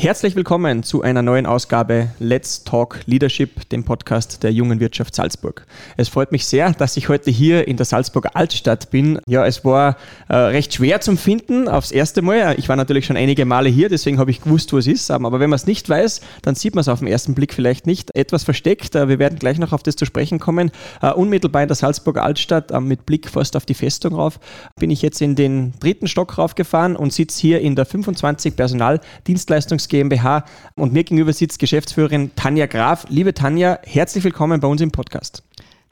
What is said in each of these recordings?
Herzlich willkommen zu einer neuen Ausgabe Let's Talk Leadership, dem Podcast der jungen Wirtschaft Salzburg. Es freut mich sehr, dass ich heute hier in der Salzburger Altstadt bin. Ja, es war äh, recht schwer zum Finden aufs erste Mal. Ich war natürlich schon einige Male hier, deswegen habe ich gewusst, wo es ist. Aber wenn man es nicht weiß, dann sieht man es auf den ersten Blick vielleicht nicht. Etwas versteckt. Äh, wir werden gleich noch auf das zu sprechen kommen. Uh, unmittelbar in der Salzburger Altstadt uh, mit Blick fast auf die Festung rauf bin ich jetzt in den dritten Stock raufgefahren und sitze hier in der 25 Personaldienstleistungs GmbH und mir gegenüber sitzt Geschäftsführerin Tanja Graf. Liebe Tanja, herzlich willkommen bei uns im Podcast.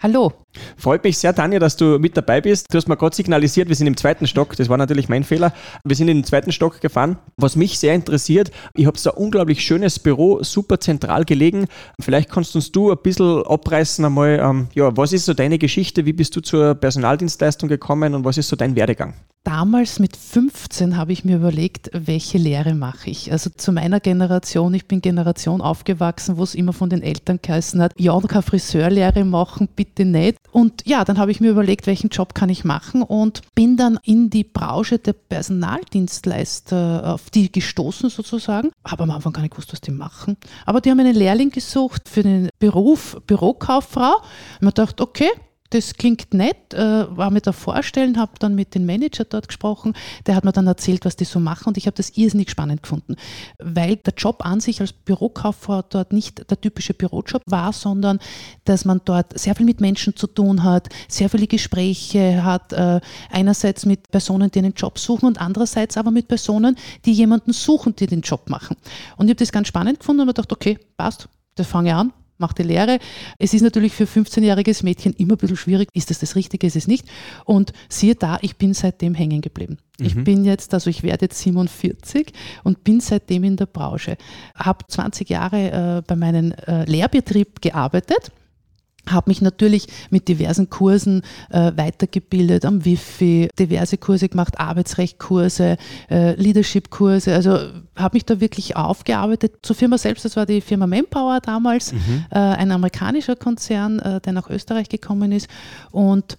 Hallo. Freut mich sehr, Tanja, dass du mit dabei bist. Du hast mir gerade signalisiert, wir sind im zweiten Stock. Das war natürlich mein Fehler. Wir sind in den zweiten Stock gefahren. Was mich sehr interessiert, ich habe so ein unglaublich schönes Büro, super zentral gelegen. Vielleicht kannst uns du ein bisschen abreißen einmal, ähm, ja, was ist so deine Geschichte? Wie bist du zur Personaldienstleistung gekommen und was ist so dein Werdegang? Damals mit 15 habe ich mir überlegt, welche Lehre mache ich. Also zu meiner Generation, ich bin Generation aufgewachsen, wo es immer von den Eltern geheißen hat, ja, keine Friseurlehre machen, bitte nicht. Und ja, dann habe ich mir überlegt, welchen Job kann ich machen und bin dann in die Branche der Personaldienstleister auf die gestoßen sozusagen. Habe am Anfang gar nicht gewusst, was die machen. Aber die haben einen Lehrling gesucht für den Beruf Bürokauffrau. Und man dachte, okay, das klingt nett, äh, war mir da vorstellen, habe dann mit dem Manager dort gesprochen, der hat mir dann erzählt, was die so machen und ich habe das irrsinnig spannend gefunden, weil der Job an sich als Bürokauffrau dort nicht der typische Bürojob war, sondern dass man dort sehr viel mit Menschen zu tun hat, sehr viele Gespräche hat, äh, einerseits mit Personen, die einen Job suchen und andererseits aber mit Personen, die jemanden suchen, die den Job machen. Und ich habe das ganz spannend gefunden und mir gedacht, okay, passt, das fange ich an, mache die Lehre. Es ist natürlich für 15-jähriges Mädchen immer ein bisschen schwierig, ist das das Richtige, ist es nicht. Und siehe da, ich bin seitdem hängen geblieben. Mhm. Ich bin jetzt, also ich werde jetzt 47 und bin seitdem in der Branche. Habe 20 Jahre äh, bei meinem äh, Lehrbetrieb gearbeitet habe mich natürlich mit diversen Kursen äh, weitergebildet, am Wifi, diverse Kurse gemacht, Arbeitsrechtkurse, äh, Leadership-Kurse, also habe mich da wirklich aufgearbeitet. Zur Firma selbst, das war die Firma Manpower damals, mhm. äh, ein amerikanischer Konzern, äh, der nach Österreich gekommen ist und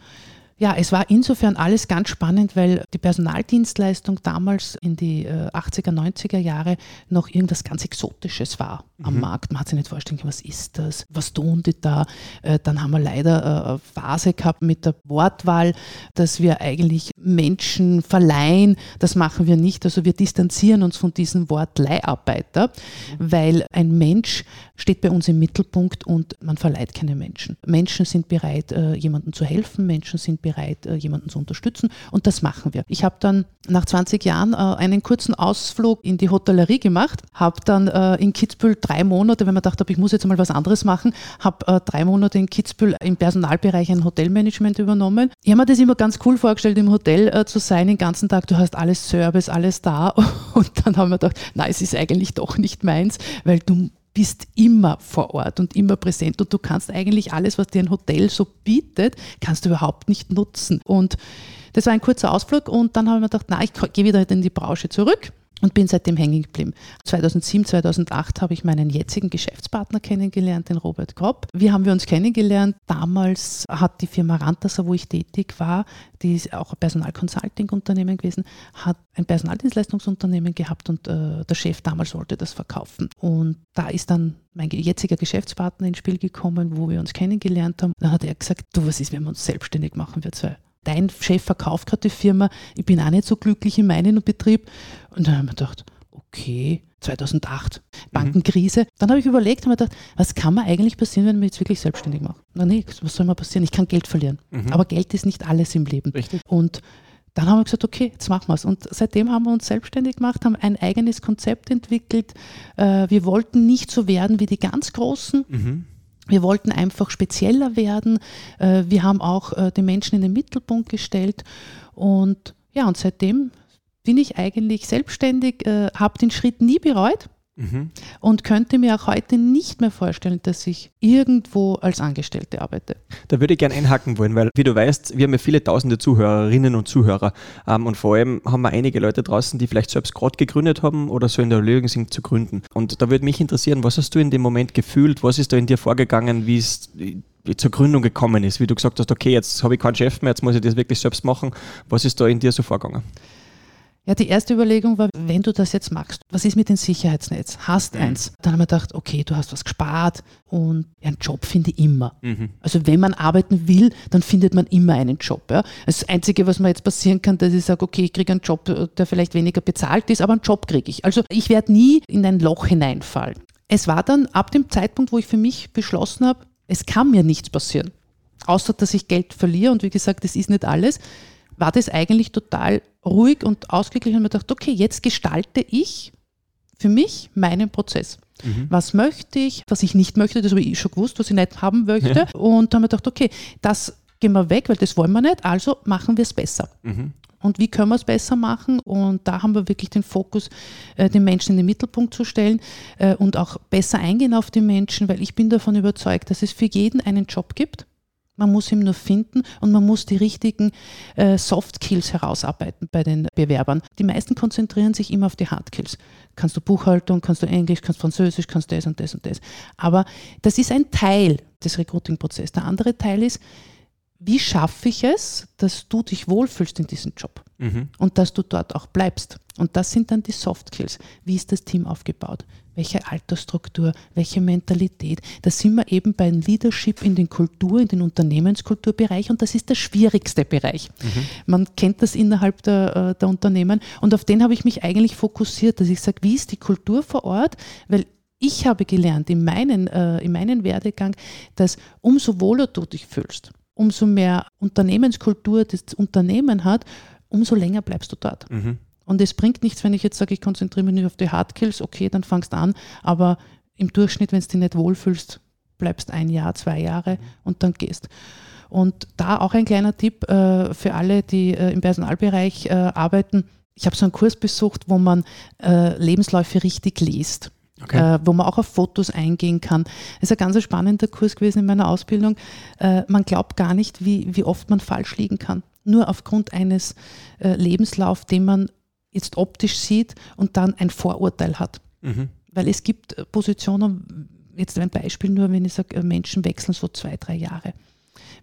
ja, es war insofern alles ganz spannend, weil die Personaldienstleistung damals in die 80er, äh, 90er Jahre noch irgendwas ganz Exotisches war am mhm. Markt. Man hat sich nicht vorstellen können, was ist das, was tun die da. Äh, dann haben wir leider äh, eine Phase gehabt mit der Wortwahl, dass wir eigentlich Menschen verleihen. Das machen wir nicht. Also wir distanzieren uns von diesem Wort Leiharbeiter, mhm. weil ein Mensch steht bei uns im Mittelpunkt und man verleiht keine Menschen. Menschen sind bereit, jemandem zu helfen. Menschen sind bereit, bereit, äh, jemanden zu unterstützen. Und das machen wir. Ich habe dann nach 20 Jahren äh, einen kurzen Ausflug in die Hotellerie gemacht, habe dann äh, in Kitzbühel drei Monate, wenn man dachte, ich muss jetzt mal was anderes machen, habe drei Monate in Kitzbühel im Personalbereich ein Hotelmanagement übernommen. Ich habe mir das immer ganz cool vorgestellt, im Hotel zu sein, den ganzen Tag, du hast alles Service, alles da. Und dann haben wir gedacht, nein, es ist eigentlich doch nicht meins, weil du bist immer vor Ort und immer präsent und du kannst eigentlich alles, was dir ein Hotel so bietet, kannst du überhaupt nicht nutzen. Und das war ein kurzer Ausflug und dann habe ich mir gedacht, na, ich gehe wieder in die Branche zurück und bin seitdem hängen geblieben. 2007, 2008 habe ich meinen jetzigen Geschäftspartner kennengelernt, den Robert Kropp. Wie haben wir uns kennengelernt? Damals hat die Firma Rantasa, wo ich tätig war, die ist auch ein Personalconsulting-Unternehmen gewesen, hat ein Personaldienstleistungsunternehmen gehabt und äh, der Chef damals wollte das verkaufen. Und da ist dann mein jetziger Geschäftspartner ins Spiel gekommen, wo wir uns kennengelernt haben. Dann hat er gesagt, du, was ist, wenn wir uns selbstständig machen, wir zwei? Dein Chef verkauft gerade die Firma, ich bin auch nicht so glücklich in meinem Betrieb. Und dann habe ich mir gedacht, okay, 2008, Bankenkrise. Mhm. Dann habe ich überlegt, habe mir gedacht, was kann mir eigentlich passieren, wenn ich mich jetzt wirklich selbstständig mache? Na nichts, was soll mir passieren? Ich kann Geld verlieren. Mhm. Aber Geld ist nicht alles im Leben. Richtig. Und dann haben wir gesagt, okay, jetzt machen wir es. Und seitdem haben wir uns selbstständig gemacht, haben ein eigenes Konzept entwickelt. Äh, wir wollten nicht so werden wie die ganz Großen. Mhm wir wollten einfach spezieller werden. Äh, wir haben auch äh, die Menschen in den Mittelpunkt gestellt. Und ja, und seitdem bin ich eigentlich selbstständig, äh, habe den Schritt nie bereut. Mhm. Und könnte mir auch heute nicht mehr vorstellen, dass ich irgendwo als Angestellte arbeite. Da würde ich gerne einhaken wollen, weil, wie du weißt, wir haben ja viele tausende Zuhörerinnen und Zuhörer. Ähm, und vor allem haben wir einige Leute draußen, die vielleicht selbst gerade gegründet haben oder so in der Lösung sind zu gründen. Und da würde mich interessieren, was hast du in dem Moment gefühlt? Was ist da in dir vorgegangen? Wie ist zur Gründung gekommen ist, wie du gesagt hast, okay, jetzt habe ich keinen Chef mehr, jetzt muss ich das wirklich selbst machen. Was ist da in dir so vorgegangen? Ja, die erste Überlegung war, wenn du das jetzt machst, was ist mit dem Sicherheitsnetz? Hast mhm. eins. Dann haben wir gedacht, okay, du hast was gespart und einen Job finde ich immer. Mhm. Also wenn man arbeiten will, dann findet man immer einen Job. Ja. Das Einzige, was mir jetzt passieren kann, dass ich sage, okay, ich kriege einen Job, der vielleicht weniger bezahlt ist, aber einen Job kriege ich. Also ich werde nie in ein Loch hineinfallen. Es war dann ab dem Zeitpunkt, wo ich für mich beschlossen habe, es kann mir nichts passieren. Außer, dass ich Geld verliere und wie gesagt, das ist nicht alles, war das eigentlich total ruhig und ausgeglichen und mir gedacht, okay, jetzt gestalte ich für mich meinen Prozess. Mhm. Was möchte ich, was ich nicht möchte, das habe ich schon gewusst, was ich nicht haben möchte. Ja. Und dann habe ich gedacht, okay, das gehen wir weg, weil das wollen wir nicht, also machen wir es besser. Mhm. Und wie können wir es besser machen? Und da haben wir wirklich den Fokus, äh, den Menschen in den Mittelpunkt zu stellen äh, und auch besser eingehen auf die Menschen, weil ich bin davon überzeugt, dass es für jeden einen Job gibt. Man muss ihn nur finden und man muss die richtigen äh, Soft Skills herausarbeiten bei den Bewerbern. Die meisten konzentrieren sich immer auf die Hard Skills. Kannst du Buchhaltung, kannst du Englisch, kannst du Französisch, kannst du das und das und das. Aber das ist ein Teil des Recruiting-Prozesses. Der andere Teil ist, wie schaffe ich es, dass du dich wohlfühlst in diesem Job mhm. und dass du dort auch bleibst. Und das sind dann die Soft Skills. Wie ist das Team aufgebaut? welche Altersstruktur, welche Mentalität. Da sind wir eben beim Leadership in den Kultur, in den Unternehmenskulturbereich und das ist der schwierigste Bereich. Mhm. Man kennt das innerhalb der, äh, der Unternehmen und auf den habe ich mich eigentlich fokussiert, dass ich sage, wie ist die Kultur vor Ort, weil ich habe gelernt in, meinen, äh, in meinem Werdegang, dass umso wohler du dich fühlst, umso mehr Unternehmenskultur das Unternehmen hat, umso länger bleibst du dort. Mhm. Und es bringt nichts, wenn ich jetzt sage, ich konzentriere mich nur auf die Hardkills, okay, dann fangst du an, aber im Durchschnitt, wenn du dich nicht wohlfühlst, bleibst ein Jahr, zwei Jahre und dann gehst. Und da auch ein kleiner Tipp äh, für alle, die äh, im Personalbereich äh, arbeiten. Ich habe so einen Kurs besucht, wo man äh, Lebensläufe richtig liest. Okay. Äh, wo man auch auf Fotos eingehen kann. Das ist ein ganz spannender Kurs gewesen in meiner Ausbildung. Äh, man glaubt gar nicht, wie, wie oft man falsch liegen kann. Nur aufgrund eines Lebenslaufs, den man jetzt optisch sieht und dann ein Vorurteil hat. Mhm. Weil es gibt äh, Positionen, jetzt ein Beispiel nur, wenn ich sage, äh, Menschen wechseln so zwei, drei Jahre.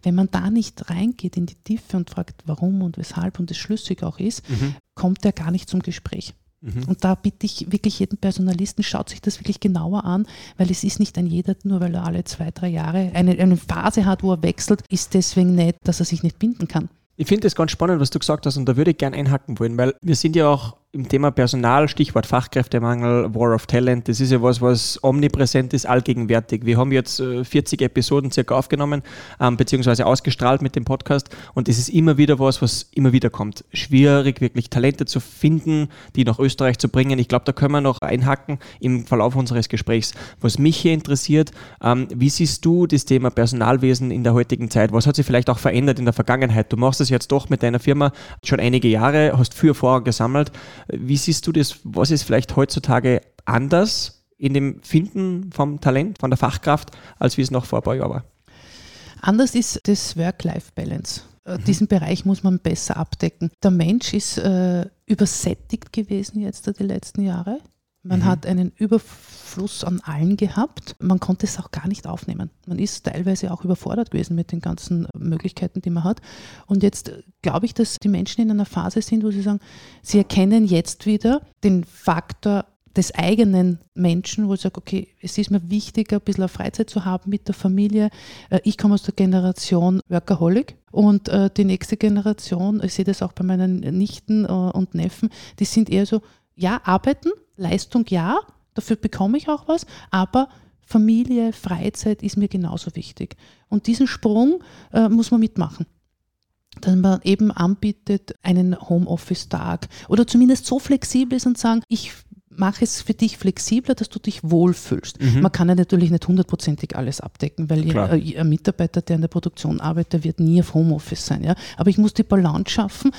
Wenn man da nicht reingeht in die Tiefe und fragt, warum und weshalb und es schlüssig auch ist, mhm. kommt er gar nicht zum Gespräch. Mhm. Und da bitte ich wirklich jeden Personalisten, schaut sich das wirklich genauer an, weil es ist nicht ein jeder, nur weil er alle zwei, drei Jahre eine, eine Phase hat, wo er wechselt, ist deswegen nicht, dass er sich nicht binden kann. Ich finde es ganz spannend, was du gesagt hast, und da würde ich gerne einhaken wollen, weil wir sind ja auch im Thema Personal, Stichwort Fachkräftemangel, War of Talent, das ist ja was, was omnipräsent ist, allgegenwärtig. Wir haben jetzt 40 äh, Episoden circa aufgenommen, ähm, beziehungsweise ausgestrahlt mit dem Podcast und es ist immer wieder was, was immer wieder kommt. Schwierig, wirklich Talente zu finden, die nach Österreich zu bringen. Ich glaube, da können wir noch einhaken im Verlauf unseres Gesprächs. Was mich hier interessiert, ähm, wie siehst du das Thema Personalwesen in der heutigen Zeit? Was hat sich vielleicht auch verändert in der Vergangenheit? Du machst das jetzt doch mit deiner Firma schon einige Jahre, hast viel Erfahrung gesammelt. Wie siehst du das? Was ist vielleicht heutzutage anders in dem Finden vom Talent, von der Fachkraft, als wie es noch vor ein paar Jahren war? Anders ist das Work-Life-Balance. Äh, mhm. Diesen Bereich muss man besser abdecken. Der Mensch ist äh, übersättigt gewesen jetzt die letzten Jahre. Man mhm. hat einen Überfluss an allen gehabt. Man konnte es auch gar nicht aufnehmen. Man ist teilweise auch überfordert gewesen mit den ganzen Möglichkeiten, die man hat. Und jetzt glaube ich, dass die Menschen in einer Phase sind, wo sie sagen, sie erkennen jetzt wieder den Faktor des eigenen Menschen, wo ich sage, okay, es ist mir wichtiger, ein bisschen Freizeit zu haben mit der Familie. Äh, ich komme aus der Generation Workaholic und äh, die nächste Generation, ich sehe das auch bei meinen Nichten äh, und Neffen, die sind eher so, ja, arbeiten, Leistung ja, dafür bekomme ich auch was, aber Familie, Freizeit ist mir genauso wichtig. Und diesen Sprung äh, muss man mitmachen. Dass man eben anbietet einen Homeoffice-Tag oder zumindest so flexibel ist und sagen, ich mache es für dich flexibler, dass du dich wohlfühlst. Mhm. Man kann ja natürlich nicht hundertprozentig alles abdecken, weil äh, ein Mitarbeiter, der in der Produktion arbeitet, wird nie auf Homeoffice sein. Ja? Aber ich muss die Balance schaffen,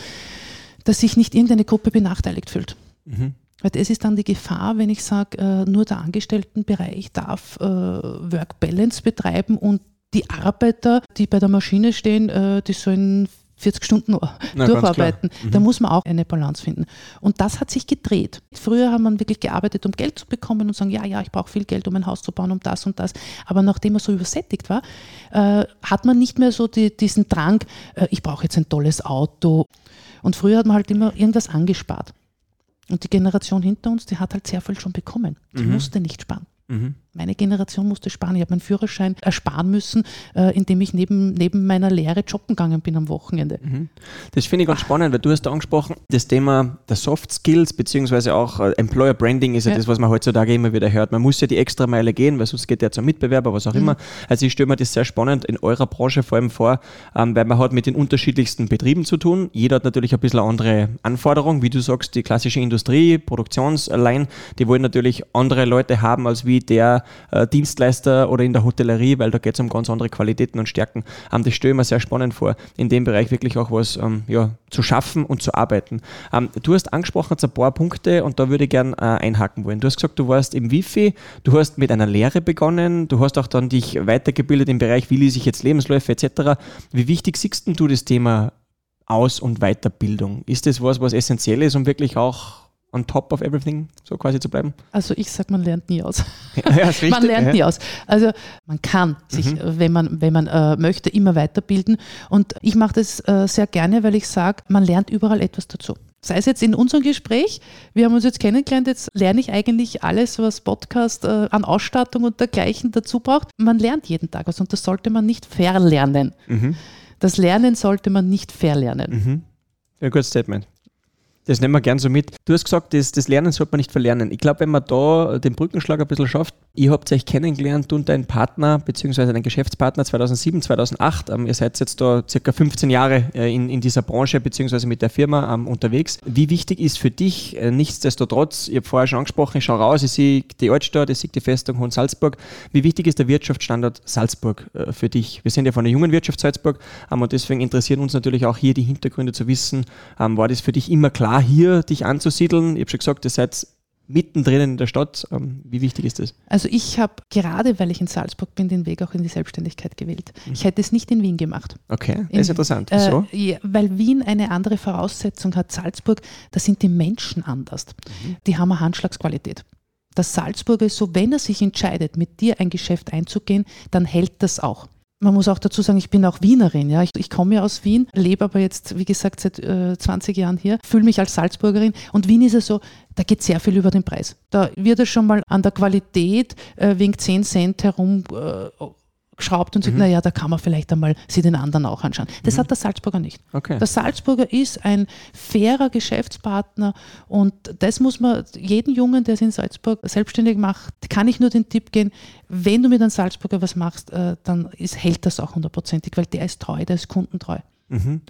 dass sich nicht irgendeine Gruppe benachteiligt fühlt. Mhm. Weil das ist dann die Gefahr, wenn ich sage, äh, nur der Angestelltenbereich darf äh, Work Balance betreiben und die Arbeiter, die bei der Maschine stehen, äh, die sollen 40 Stunden Na, durcharbeiten. Mhm. Da muss man auch eine Balance finden. Und das hat sich gedreht. Früher hat man wirklich gearbeitet, um Geld zu bekommen und sagen, ja, ja, ich brauche viel Geld, um ein Haus zu bauen, um das und das. Aber nachdem man so übersättigt war, äh, hat man nicht mehr so die, diesen Drang, äh, ich brauche jetzt ein tolles Auto. Und früher hat man halt immer irgendwas angespart. Und die Generation hinter uns, die hat halt sehr viel schon bekommen. Die Mhm. musste nicht sparen. Mhm. Meine Generation musste sparen. Ich habe meinen Führerschein ersparen müssen, äh, indem ich neben, neben meiner Lehre jobben gegangen bin am Wochenende. Das finde ich ganz spannend, weil du hast da angesprochen, das Thema der Soft Skills beziehungsweise auch äh, Employer Branding ist ja, Ja. das, was man heutzutage immer wieder hört. Man muss ja die extra Meile gehen, weil sonst geht der zum Mitbewerber, was auch Mhm. immer. Also ich stelle mir das sehr spannend in eurer Branche vor allem vor, ähm, weil man hat mit den unterschiedlichsten Betrieben zu tun. Jeder hat natürlich ein bisschen andere Anforderungen, wie du sagst, die klassische Industrie, Produktionsline, die wollen natürlich andere Leute haben als wie der äh, Dienstleister oder in der Hotellerie, weil da geht es um ganz andere Qualitäten und Stärken. Ähm, das stelle ich mir sehr spannend vor, in dem Bereich wirklich auch was ähm, ja, zu schaffen und zu arbeiten. Ähm, du hast angesprochen jetzt ein paar Punkte und da würde ich gerne äh, einhaken wollen. Du hast gesagt, du warst im Wifi, du hast mit einer Lehre begonnen, du hast auch dann dich weitergebildet im Bereich, wie lese ich jetzt Lebensläufe etc. Wie wichtig siehst du das Thema Aus- und Weiterbildung? Ist das was, was essentiell ist, um wirklich auch on top of everything so quasi zu bleiben? Also ich sage, man lernt nie aus. ja, richtig. man lernt ja. nie aus. Also man kann sich, Mhm. wenn man, wenn man äh, möchte, immer weiterbilden. Und ich mache das äh, sehr gerne, weil ich sage, man lernt überall etwas dazu. Sei es jetzt in unserem Gespräch, wir haben uns jetzt kennengelernt, jetzt lerne ich eigentlich alles, was Podcast äh, an Ausstattung und dergleichen dazu braucht. Man lernt jeden Tag was und das sollte man nicht verlernen. Mhm. Das Lernen sollte man nicht verlernen. Mhm. Ja, gutes Statement. Das nehmen wir gern so mit. Du hast gesagt, das, das Lernen sollte man nicht verlernen. Ich glaube, wenn man da den Brückenschlag ein bisschen schafft, ihr habt euch kennengelernt, und dein Partner, beziehungsweise dein Geschäftspartner 2007, 2008. Ähm, ihr seid jetzt da circa 15 Jahre äh, in, in dieser Branche, beziehungsweise mit der Firma ähm, unterwegs. Wie wichtig ist für dich, äh, nichtsdestotrotz, ich habe vorher schon angesprochen, ich schaue raus, ich sehe die Altstadt, ich sehe die Festung Hohen Salzburg. Wie wichtig ist der Wirtschaftsstandort Salzburg äh, für dich? Wir sind ja von der jungen Wirtschaft Salzburg ähm, und deswegen interessieren uns natürlich auch hier die Hintergründe zu wissen. War das für dich immer klar, hier dich anzusiedeln? Ich habe schon gesagt, ihr seid mittendrin in der Stadt. Ähm, wie wichtig ist das? Also ich habe gerade, weil ich in Salzburg bin, den Weg auch in die Selbstständigkeit gewählt. Ich hätte es nicht in Wien gemacht. Okay, das In- ist interessant. Wieso? Äh, ja, weil Wien eine andere Voraussetzung hat. Salzburg, da sind die Menschen anders. Die haben eine Handschlagsqualität. Der Salzburger ist so, wenn er sich entscheidet, mit dir ein Geschäft einzugehen, dann hält das auch. Man muss auch dazu sagen, ich bin auch Wienerin. Ja. Ich, ich komme ja aus Wien, lebe aber jetzt, wie gesagt, seit äh, 20 Jahren hier, fühle mich als Salzburgerin. Und Wien ist ja so, da geht sehr viel über den Preis. Da wird es schon mal an der Qualität äh, wegen 10 Cent herum äh, geschraubt und sagt, Mhm. naja, da kann man vielleicht einmal sich den anderen auch anschauen. Das hat der Salzburger nicht. Okay. Der Salzburger ist ein fairer Geschäftspartner und das muss man jeden Jungen, der sich in Salzburg selbstständig macht, kann ich nur den Tipp geben, wenn du mit einem Salzburger was machst, äh, dann ist, hält das auch hundertprozentig, weil der ist treu, der ist kundentreu. Mhm.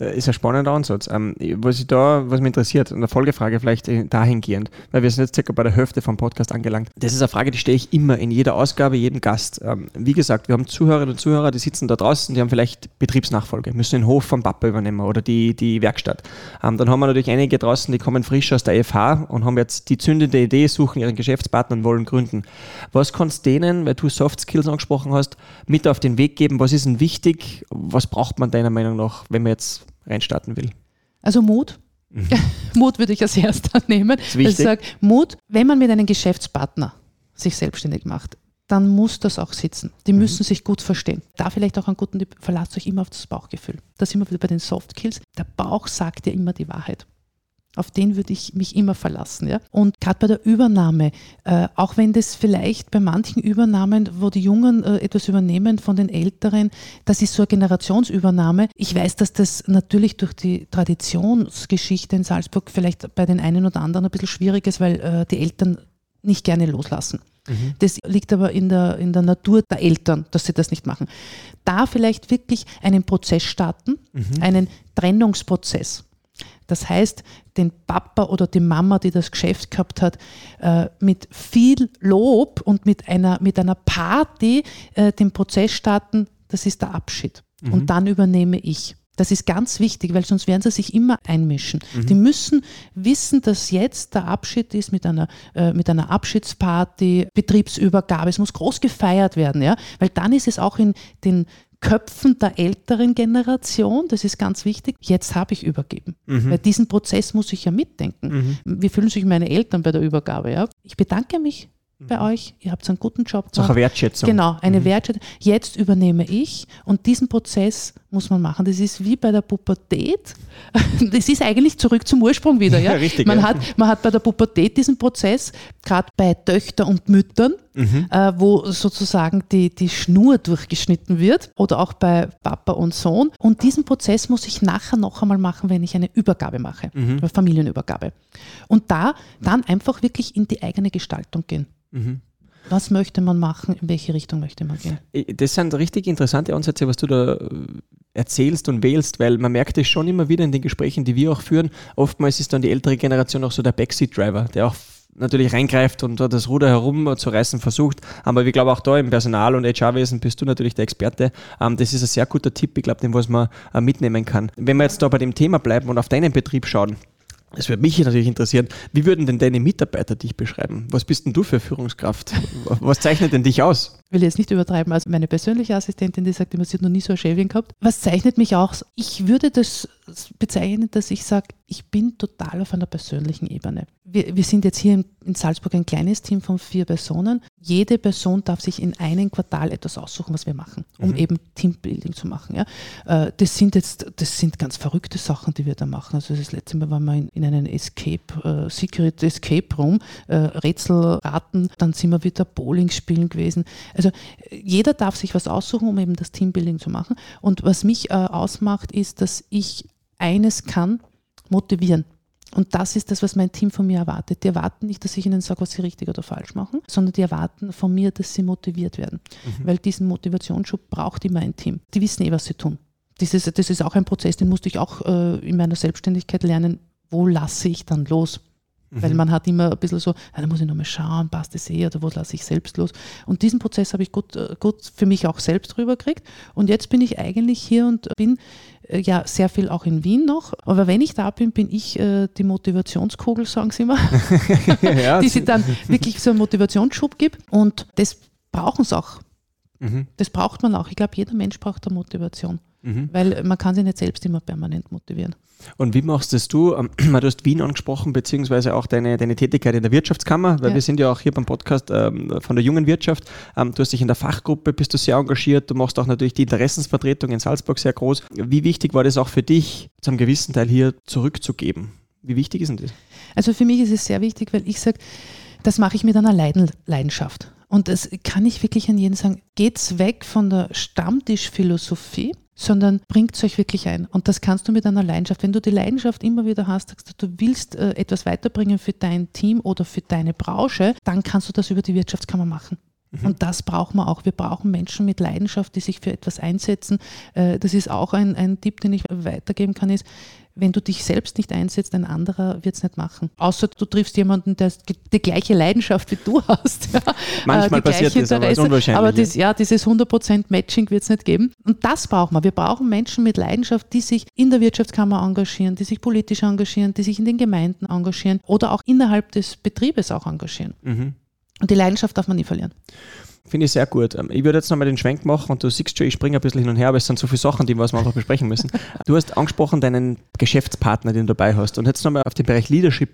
Äh, Ist ein spannender Ansatz. Ähm, was ich da, was mich interessiert, eine Folgefrage vielleicht äh, dahingehend, weil wir sind jetzt circa bei der Hälfte vom Podcast angelangt. Das ist eine Frage, die stelle ich immer in jeder Ausgabe, jedem Gast. Ähm, wie gesagt, wir haben Zuhörerinnen und Zuhörer, die sitzen da draußen, die haben vielleicht Betriebsnachfolge, müssen den Hof vom Papa übernehmen oder die, die Werkstatt. Ähm, dann haben wir natürlich einige draußen, die kommen frisch aus der FH und haben jetzt die zündende Idee, suchen ihren Geschäftspartner und wollen gründen. Was kannst du denen, weil du Soft Skills angesprochen hast, mit auf den Weg geben? Was ist denn wichtig? Was braucht man deiner Meinung nach, wenn man jetzt reinstarten will? Also Mut. Mut würde ich als erster nehmen. Ist wichtig. Ich sage, Mut, wenn man mit einem Geschäftspartner sich selbstständig macht, dann muss das auch sitzen. Die Mhm. müssen sich gut verstehen. Da vielleicht auch einen guten Tipp, verlasst euch immer auf das Bauchgefühl. Da sind wir wieder bei den Soft Skills. Der Bauch sagt ja immer die Wahrheit. Auf den würde ich mich immer verlassen. Ja? Und gerade bei der Übernahme, äh, auch wenn das vielleicht bei manchen Übernahmen, wo die Jungen äh, etwas übernehmen von den Älteren, das ist so eine Generationsübernahme. Ich weiß, dass das natürlich durch die Traditionsgeschichte in Salzburg vielleicht bei den einen oder anderen ein bisschen schwierig ist, weil äh, die Eltern nicht gerne loslassen. Das liegt aber in der, in der Natur der Eltern, dass sie das nicht machen. Da vielleicht wirklich einen Prozess starten, einen Trennungsprozess. Das heißt, den Papa oder die Mama, die das Geschäft gehabt hat, äh, mit viel Lob und mit einer, mit einer Party äh, den Prozess starten, das ist der Abschied. Und dann übernehme ich. Das ist ganz wichtig, weil sonst werden sie sich immer einmischen. Die müssen wissen, dass jetzt der Abschied ist mit einer, äh, mit einer Abschiedsparty, Betriebsübergabe. Es muss groß gefeiert werden, ja? weil dann ist es auch in den Köpfen der älteren Generation, das ist ganz wichtig, jetzt habe ich übergeben. Mhm. Weil diesen Prozess muss ich ja mitdenken. Mhm. Wie fühlen sich meine Eltern bei der Übergabe? Ja? Ich bedanke mich bei mhm. euch, ihr habt einen guten Job gemacht. So eine Wertschätzung. Genau, eine mhm. Wertschätzung. Jetzt übernehme ich und diesen Prozess muss man machen. Das ist wie bei der Pubertät. Das ist eigentlich zurück zum Ursprung wieder. Ja, richtig. Man, ja. Hat, man hat bei der Pubertät diesen Prozess, gerade bei Töchtern und Müttern, mhm. äh, wo sozusagen die, die Schnur durchgeschnitten wird oder auch bei Papa und Sohn. Und diesen Prozess muss ich nachher noch einmal machen, wenn ich eine Übergabe mache, mhm. eine Familienübergabe. Und da dann einfach wirklich in die eigene Gestaltung gehen. Mhm. Was möchte man machen? In welche Richtung möchte man gehen? Das sind richtig interessante Ansätze, was du da äh, erzählst und wählst, weil man merkt es schon immer wieder in den Gesprächen, die wir auch führen. Oftmals ist dann die ältere Generation auch so der Backseat-Driver, der auch natürlich reingreift und das Ruder herum zu reißen versucht. Aber ich glaube auch da im Personal- und HR-Wesen bist du natürlich der Experte. Ähm, das ist ein sehr guter Tipp, ich glaube, den was man äh, mitnehmen kann. Wenn wir jetzt da bei dem Thema bleiben und auf deinen Betrieb schauen, es würde mich natürlich interessieren, wie würden denn deine Mitarbeiter dich beschreiben? Was bist denn du für Führungskraft? Was zeichnet denn dich aus? Ich will jetzt nicht übertreiben, also meine persönliche Assistentin, die sagt immer, sie hat noch nie so ein Schäfchen gehabt. Was zeichnet mich aus? Ich würde das bezeichnen, dass ich sage, ich bin total auf einer persönlichen Ebene. Wir, wir sind jetzt hier in, in, Salzburg ein kleines Team von vier Personen. Jede Person darf sich in einem Quartal etwas aussuchen, was wir machen, um mhm. eben Teambuilding zu machen. Ja. Äh, das sind jetzt, das sind ganz verrückte Sachen, die wir da machen. Also das letzte Mal waren wir in, in einem Escape, uh, Secret Escape Room, uh, Rätselraten, dann sind wir wieder Bowling spielen gewesen. Also jeder darf sich was aussuchen, um eben das Teambuilding zu machen. Und was mich uh, ausmacht, ist, dass ich eines kann, motivieren. Und das ist das, was mein Team von mir erwartet. Die erwarten nicht, dass ich ihnen sage, was sie richtig oder falsch machen, sondern die erwarten von mir, dass sie motiviert werden. Mhm. Weil diesen Motivationsschub braucht immer ein Team. Die wissen eh, was sie tun. Das ist, das ist auch ein Prozess, den musste ich auch äh, in meiner Selbstständigkeit lernen. Wo lasse ich dann los? Mhm. Weil man hat immer ein bisschen so, ja, da muss ich nochmal schauen, passt das eh oder wo lasse ich selbst los. Und diesen Prozess habe ich gut, äh, gut für mich auch selbst rübergekriegt. Und jetzt bin ich eigentlich hier und bin äh, ja sehr viel auch in Wien noch. Aber wenn ich da bin, bin ich äh, die Motivationskugel, sagen sie immer, ja, die sie dann wirklich so einen Motivationsschub gibt. Und das brauchen sie auch. Mhm. Das braucht man auch. Ich glaube, jeder Mensch braucht eine Motivation. Mhm. Weil man kann sich nicht selbst immer permanent motivieren. Und wie machst das du? Ähm, du hast Wien angesprochen, beziehungsweise auch deine, deine Tätigkeit in der Wirtschaftskammer, weil ja. wir sind ja auch hier beim Podcast ähm, von der jungen Wirtschaft. Ähm, du hast dich in der Fachgruppe, bist du sehr engagiert, du machst auch natürlich die Interessensvertretung in Salzburg sehr groß. Wie wichtig war das auch für dich, zu einem gewissen Teil hier zurückzugeben? Wie wichtig ist denn das? Also für mich ist es sehr wichtig, weil ich sage, das mache ich mit einer Leidenschaft. Und das kann ich wirklich an jeden sagen, geht's weg von der Stammtischphilosophie, sondern bringt es euch wirklich ein. Und das kannst du mit einer Leidenschaft. Wenn du die Leidenschaft immer wieder hast, dass du willst äh, etwas weiterbringen für dein Team oder für deine Branche, dann kannst du das über die Wirtschaftskammer machen. Mhm. Und das brauchen wir auch. Wir brauchen Menschen mit Leidenschaft, die sich für etwas einsetzen. Äh, das ist auch ein, ein Tipp, den ich weitergeben kann, ist, wenn du dich selbst nicht einsetzt, ein anderer wird es nicht machen. Außer du triffst jemanden, der die gleiche Leidenschaft wie du hast. Ja. Manchmal äh, passiert das, aber ist unwahrscheinlich. Aber das, ja, dieses 100% Matching wird es nicht geben. Und das brauchen wir. Wir brauchen Menschen mit Leidenschaft, die sich in der Wirtschaftskammer engagieren, die sich politisch engagieren, die sich in den Gemeinden engagieren oder auch innerhalb des Betriebes auch engagieren. Mhm. Und die Leidenschaft darf man nie verlieren. Finde ich sehr gut. Ähm, ich würde jetzt nochmal den Schwenk machen und du siehst schon, ich springe ein bisschen hin und her, aber es sind so viele Sachen, die wir einfach besprechen müssen. Du hast angesprochen deinen Geschäftspartner, den du dabei hast und jetzt nochmal auf den Bereich Leadership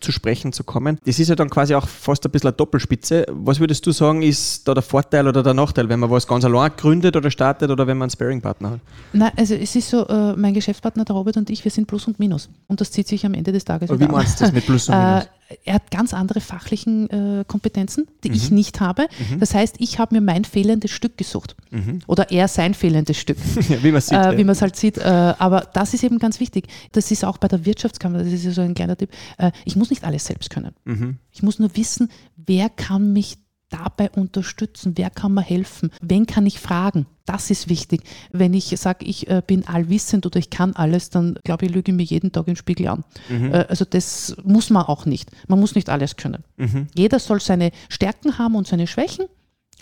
zu sprechen zu kommen. Das ist ja dann quasi auch fast ein bisschen eine Doppelspitze. Was würdest du sagen, ist da der Vorteil oder der Nachteil, wenn man was ganz allein gründet oder startet oder wenn man einen Sparing-Partner hat? Nein, also es ist so, äh, mein Geschäftspartner, der Robert und ich, wir sind Plus und Minus. Und das zieht sich am Ende des Tages Aber Wie meinst du das mit Plus und Minus? Er hat ganz andere fachlichen äh, Kompetenzen, die mhm. ich nicht habe. Mhm. Das heißt, ich habe mir mein fehlendes Stück gesucht. Mhm. Oder er sein fehlendes Stück. wie man sieht. Äh, es halt sieht. Äh, aber das ist eben ganz wichtig. Das ist auch bei der Wirtschaftskammer, das ist ja so ein kleiner Tipp. Äh, ich muss nicht alles selbst können. Mhm. Ich muss nur wissen, wer kann mich dabei unterstützen? Wer kann mir helfen? Wen kann ich fragen? Das ist wichtig. Wenn ich sage, ich äh, bin allwissend oder ich kann alles, dann glaube ich, lüge ich mir jeden Tag den Spiegel an. Mhm. Äh, also das muss man auch nicht. Man muss nicht alles können. Mhm. Jeder soll seine Stärken haben und seine Schwächen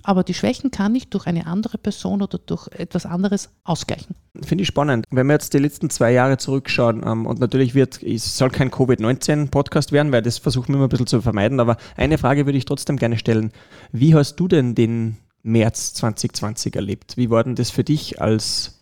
aber die Schwächen kann ich durch eine andere Person oder durch etwas anderes ausgleichen. Finde ich spannend. Wenn wir jetzt die letzten zwei Jahre zurückschauen, ähm, und natürlich wird, es soll kein Covid-19-Podcast werden, weil das versuchen wir immer ein bisschen zu vermeiden, aber eine Frage würde ich trotzdem gerne stellen. Wie hast du denn den März 2020 erlebt. Wie war denn das für dich, als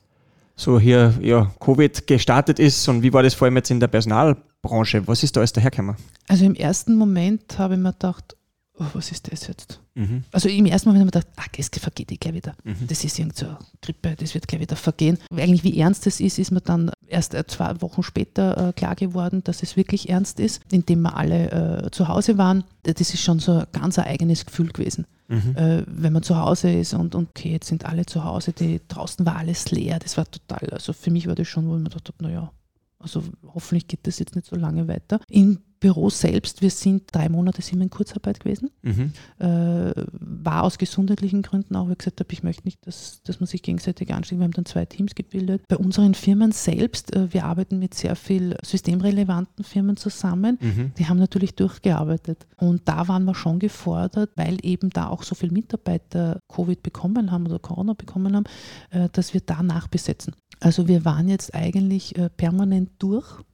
so hier ja, Covid gestartet ist und wie war das vor allem jetzt in der Personalbranche? Was ist da alles dahergekommen? Also im ersten Moment habe ich mir gedacht, oh, was ist das jetzt? Mhm. Also im ersten Moment habe ich mir gedacht, ah, das vergeht eh gleich wieder. Mhm. Das ist irgend so eine Grippe, das wird gleich wieder vergehen. Eigentlich wie ernst das ist, ist mir dann erst äh, zwei Wochen später äh, klar geworden, dass es wirklich ernst ist, indem wir alle äh, zu Hause waren. Das ist schon so ein ganz eigenes Gefühl gewesen. Mhm. Äh, wenn man zu Hause ist und, und okay, jetzt sind alle zu Hause, die, draußen war alles leer, das war total, also für mich war das schon, wo ich mir gedacht habe, naja, also hoffentlich geht das jetzt nicht so lange weiter. Im Büro selbst, wir sind drei Monate sind wir in Kurzarbeit gewesen. Mhm. Äh, war aus gesundheitlichen Gründen auch, weil ich gesagt habe, ich möchte nicht, dass, dass man sich gegenseitig ansteckt. Wir haben dann zwei Teams gebildet. Bei unseren Firmen selbst, äh, wir arbeiten mit sehr viel systemrelevanten Firmen zusammen. Mhm. Die haben natürlich durchgearbeitet. Und da waren wir schon gefordert, weil eben da auch so viele Mitarbeiter Covid bekommen haben oder Corona bekommen haben, äh, dass wir da nachbesetzen. Also wir waren jetzt eigentlich permanent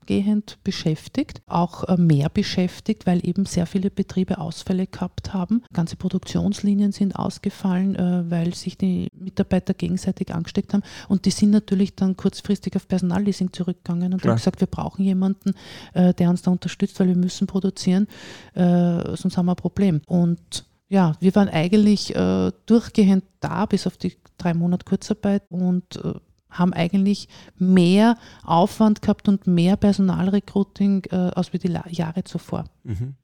durchgehend beschäftigt, auch äh, mehr beschäftigt, weil eben sehr viele Betriebe Ausfälle gehabt haben. Ganze Produktionslinien sind ausgefallen, äh, weil sich die Mitarbeiter gegenseitig angesteckt haben. Und die sind natürlich dann kurzfristig auf Personalleasing zurückgegangen und Klar. haben gesagt, wir brauchen jemanden, der uns da unterstützt, weil wir müssen produzieren, sonst haben wir ein Problem. Und ja, wir waren eigentlich durchgehend da bis auf die drei Monate Kurzarbeit und haben eigentlich mehr Aufwand gehabt und mehr Personalrecruiting äh, als wie die Jahre zuvor. Mhm.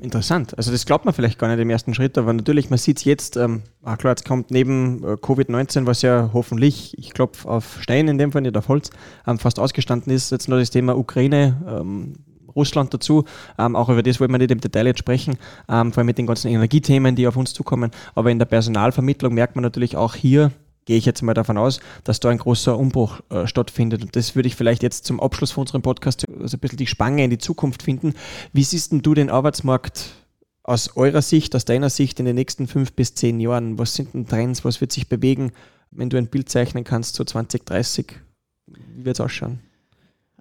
Interessant. Also das glaubt man vielleicht gar nicht im ersten Schritt, aber natürlich, man sieht es jetzt, ähm, ah klar, jetzt kommt neben äh, Covid-19, was ja hoffentlich, ich klopfe auf Stein in dem Fall, nicht auf Holz, ähm, fast ausgestanden ist, jetzt noch das Thema Ukraine, ähm, Russland dazu. Ähm, auch über das wollen wir nicht im Detail jetzt sprechen, ähm, vor allem mit den ganzen Energiethemen, die auf uns zukommen. Aber in der Personalvermittlung merkt man natürlich auch hier, gehe ich jetzt mal davon aus, dass da ein großer Umbruch äh, stattfindet. Und das würde ich vielleicht jetzt zum Abschluss von unserem Podcast also ein bisschen die Spange in die Zukunft finden. Wie siehst denn du den Arbeitsmarkt aus eurer Sicht, aus deiner Sicht in den nächsten fünf bis zehn Jahren? Was sind denn Trends? Was wird sich bewegen, wenn du ein Bild zeichnen kannst, so 2030? Wie wird es ausschauen?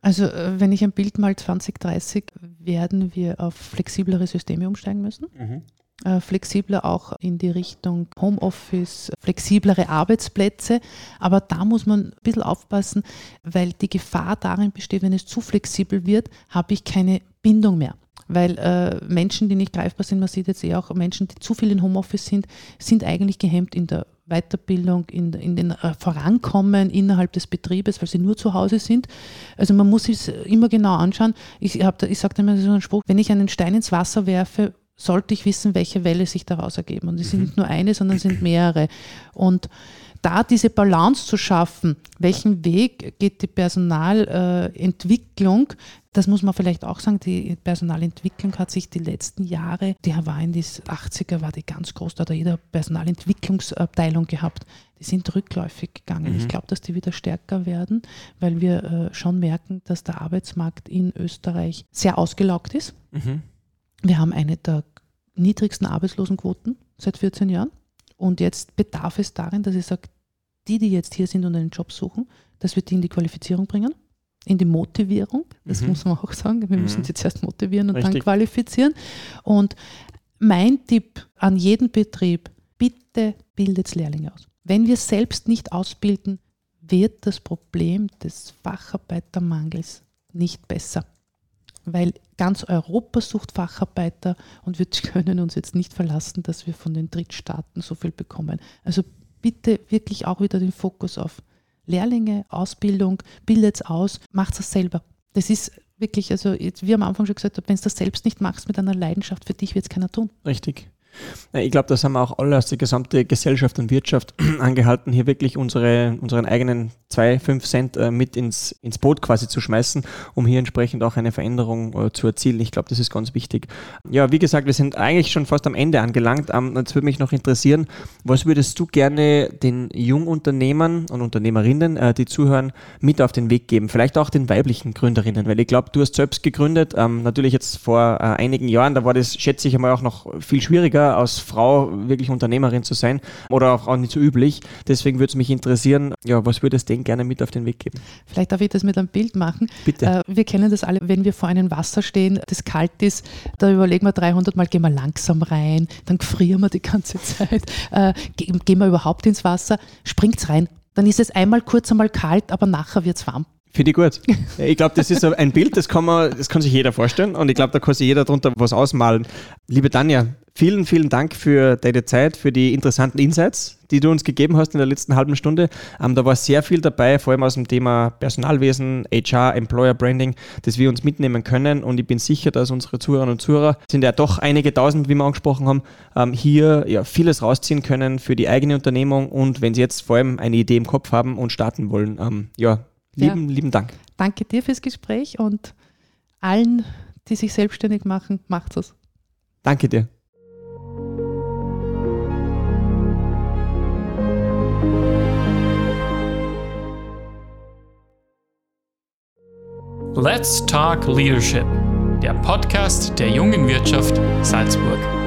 Also, äh, wenn ich ein Bild mal 2030, werden wir auf flexiblere Systeme umsteigen müssen. Mhm. Äh, flexibler auch in die Richtung Homeoffice, flexiblere Arbeitsplätze. Aber da muss man ein bisschen aufpassen, weil die Gefahr darin besteht, wenn es zu flexibel wird, habe ich keine Bindung mehr. Weil äh, Menschen, die nicht greifbar sind, man sieht jetzt eh auch Menschen, die zu viel in Homeoffice sind, sind eigentlich gehemmt in der Weiterbildung, in, in den äh, Vorankommen innerhalb des Betriebes, weil sie nur zu Hause sind. Also man muss es immer genau anschauen. Ich, ich sage immer so einen Spruch, wenn ich einen Stein ins Wasser werfe, sollte ich wissen, welche Welle sich daraus ergeben. Und es sind mhm. nicht nur eine, sondern es sind mehrere. Und da diese Balance zu schaffen, welchen Weg geht die Personalentwicklung, das muss man vielleicht auch sagen, die Personalentwicklung hat sich die letzten Jahre, die war in die 80er, war die ganz groß, da hat jeder Personalentwicklungsabteilung gehabt. Die sind rückläufig gegangen. Mhm. Ich glaube, dass die wieder stärker werden, weil wir äh, schon merken, dass der Arbeitsmarkt in Österreich sehr ausgelaugt ist. Mhm. Wir haben eine der niedrigsten Arbeitslosenquoten seit 14 Jahren. Und jetzt bedarf es darin, dass ich sage, die, die jetzt hier sind und einen Job suchen, dass wir die in die Qualifizierung bringen, in die Motivierung. Das mhm. muss man auch sagen. Wir mhm. müssen sie zuerst motivieren und Richtig. dann qualifizieren. Und mein Tipp an jeden Betrieb, bitte bildet Lehrlinge aus. Wenn wir selbst nicht ausbilden, wird das Problem des Facharbeitermangels nicht besser weil ganz Europa sucht Facharbeiter und wir können uns jetzt nicht verlassen, dass wir von den Drittstaaten so viel bekommen. Also bitte wirklich auch wieder den Fokus auf Lehrlinge, Ausbildung, bildet es aus, macht es selber. Das ist wirklich, also wie am Anfang schon gesagt wenn du das selbst nicht machst mit einer Leidenschaft, für dich wird es keiner tun. Richtig. Ich glaube, das haben wir auch alle aus der gesamten Gesellschaft und Wirtschaft angehalten, hier wirklich unsere, unseren eigenen 2, 5 Cent äh, mit ins, ins Boot quasi zu schmeißen, um hier entsprechend auch eine Veränderung äh, zu erzielen. Ich glaube, das ist ganz wichtig. Ja, wie gesagt, wir sind eigentlich schon fast am Ende angelangt. Ähm, jetzt würde mich noch interessieren, was würdest du gerne den Jungunternehmern und Unternehmerinnen, äh, die zuhören, mit auf den Weg geben? Vielleicht auch den weiblichen Gründerinnen, weil ich glaube, du hast selbst gegründet, ähm, natürlich jetzt vor einigen Jahren, da war das, schätze ich einmal, auch noch viel schwieriger schwer, als Frau wirklich Unternehmerin zu sein oder auch, auch nicht so üblich. Deswegen würde es mich interessieren, ja, was würdest du denen gerne mit auf den Weg geben? Vielleicht darf ich das mit einem Bild machen. Bitte. Äh, wir kennen das alle, wenn wir vor einem Wasser stehen, das kalt ist, da überlegen wir 300 Mal, gehen wir langsam rein, dann frieren wir die ganze Zeit, äh, gehen wir überhaupt ins Wasser, springt rein. Dann ist es einmal kurz einmal kalt, aber nachher wird es warm. Finde ich gut. Ich glaube, das ist ein Bild, das kann, man, das kann sich jeder vorstellen und ich glaube, da kann sich jeder darunter was ausmalen. Liebe Tanja, vielen, vielen Dank für deine Zeit, für die interessanten Insights, die du uns gegeben hast in der letzten halben Stunde. Ähm, da war sehr viel dabei, vor allem aus dem Thema Personalwesen, HR, Employer Branding, das wir uns mitnehmen können und ich bin sicher, dass unsere Zuhörerinnen und Zuhörer, sind ja doch einige tausend, wie wir angesprochen haben, ähm, hier ja, vieles rausziehen können für die eigene Unternehmung und wenn sie jetzt vor allem eine Idee im Kopf haben und starten wollen, ähm, ja, Lieben, ja. lieben Dank. Danke dir fürs Gespräch und allen, die sich selbstständig machen, macht es. Danke dir. Let's Talk Leadership, der Podcast der jungen Wirtschaft Salzburg.